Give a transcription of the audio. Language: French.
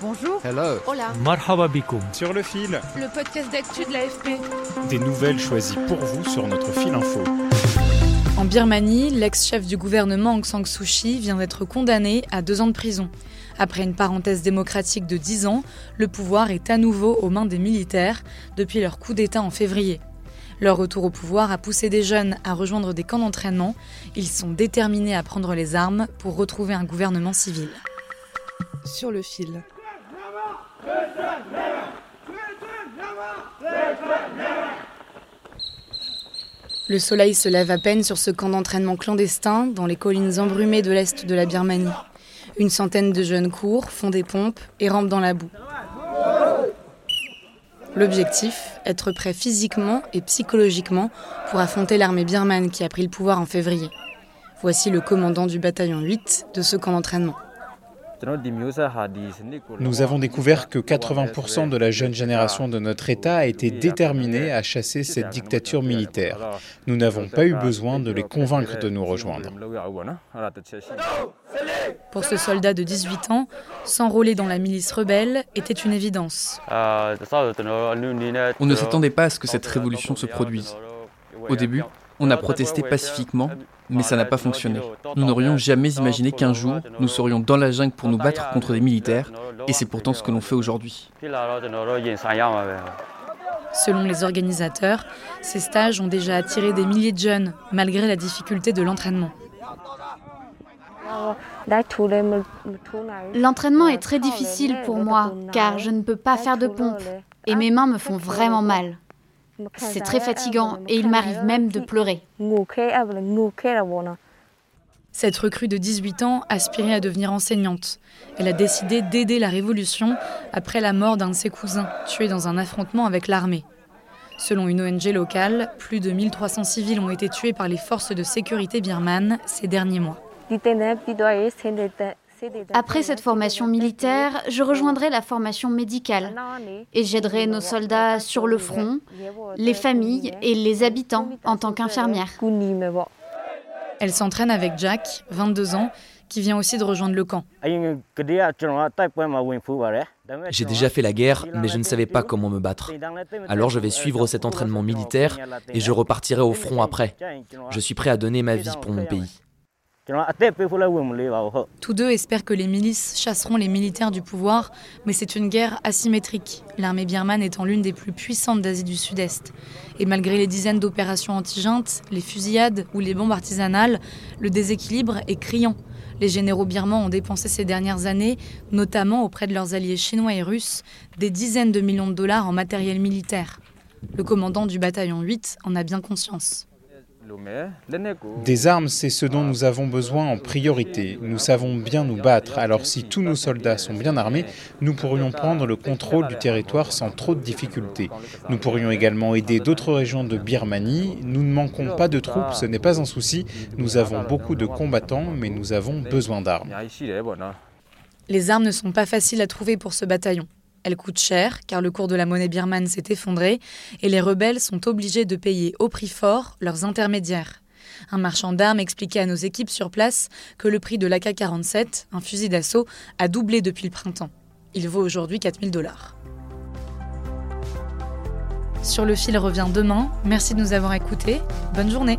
Bonjour. Hello. Hola. Marhaba bikoum. Sur le fil, Le podcast d'actu de l'AFP. des nouvelles choisies pour vous sur notre fil info. En Birmanie, l'ex-chef du gouvernement Aung San Suu Kyi vient d'être condamné à deux ans de prison. Après une parenthèse démocratique de 10 ans, le pouvoir est à nouveau aux mains des militaires depuis leur coup d'État en février. Leur retour au pouvoir a poussé des jeunes à rejoindre des camps d'entraînement. Ils sont déterminés à prendre les armes pour retrouver un gouvernement civil. Sur le fil. Le soleil se lève à peine sur ce camp d'entraînement clandestin dans les collines embrumées de l'est de la Birmanie. Une centaine de jeunes courent, font des pompes et rampent dans la boue. L'objectif, être prêt physiquement et psychologiquement pour affronter l'armée birmane qui a pris le pouvoir en février. Voici le commandant du bataillon 8 de ce camp d'entraînement. Nous avons découvert que 80% de la jeune génération de notre État a été déterminée à chasser cette dictature militaire. Nous n'avons pas eu besoin de les convaincre de nous rejoindre. Pour ce soldat de 18 ans, s'enrôler dans la milice rebelle était une évidence. On ne s'attendait pas à ce que cette révolution se produise. Au début, on a protesté pacifiquement, mais ça n'a pas fonctionné. Nous n'aurions jamais imaginé qu'un jour, nous serions dans la jungle pour nous battre contre des militaires, et c'est pourtant ce que l'on fait aujourd'hui. Selon les organisateurs, ces stages ont déjà attiré des milliers de jeunes, malgré la difficulté de l'entraînement. L'entraînement est très difficile pour moi car je ne peux pas faire de pompe et mes mains me font vraiment mal. C'est très fatigant et il m'arrive même de pleurer. Cette recrue de 18 ans aspirait à devenir enseignante. Elle a décidé d'aider la révolution après la mort d'un de ses cousins, tué dans un affrontement avec l'armée. Selon une ONG locale, plus de 1300 civils ont été tués par les forces de sécurité birmanes ces derniers mois. Après cette formation militaire, je rejoindrai la formation médicale et j'aiderai nos soldats sur le front, les familles et les habitants en tant qu'infirmière. Elle s'entraîne avec Jack, 22 ans, qui vient aussi de rejoindre le camp. J'ai déjà fait la guerre, mais je ne savais pas comment me battre. Alors je vais suivre cet entraînement militaire et je repartirai au front après. Je suis prêt à donner ma vie pour mon pays. Tous deux espèrent que les milices chasseront les militaires du pouvoir, mais c'est une guerre asymétrique, l'armée birmane étant l'une des plus puissantes d'Asie du Sud-Est. Et malgré les dizaines d'opérations anti-juntes, les fusillades ou les bombes artisanales, le déséquilibre est criant. Les généraux birmans ont dépensé ces dernières années, notamment auprès de leurs alliés chinois et russes, des dizaines de millions de dollars en matériel militaire. Le commandant du bataillon 8 en a bien conscience. Des armes, c'est ce dont nous avons besoin en priorité. Nous savons bien nous battre, alors si tous nos soldats sont bien armés, nous pourrions prendre le contrôle du territoire sans trop de difficultés. Nous pourrions également aider d'autres régions de Birmanie. Nous ne manquons pas de troupes, ce n'est pas un souci. Nous avons beaucoup de combattants, mais nous avons besoin d'armes. Les armes ne sont pas faciles à trouver pour ce bataillon. Elles coûtent cher car le cours de la monnaie birmane s'est effondré et les rebelles sont obligés de payer au prix fort leurs intermédiaires. Un marchand d'armes expliquait à nos équipes sur place que le prix de l'AK-47, un fusil d'assaut, a doublé depuis le printemps. Il vaut aujourd'hui 4000 dollars. Sur le fil revient demain. Merci de nous avoir écoutés. Bonne journée.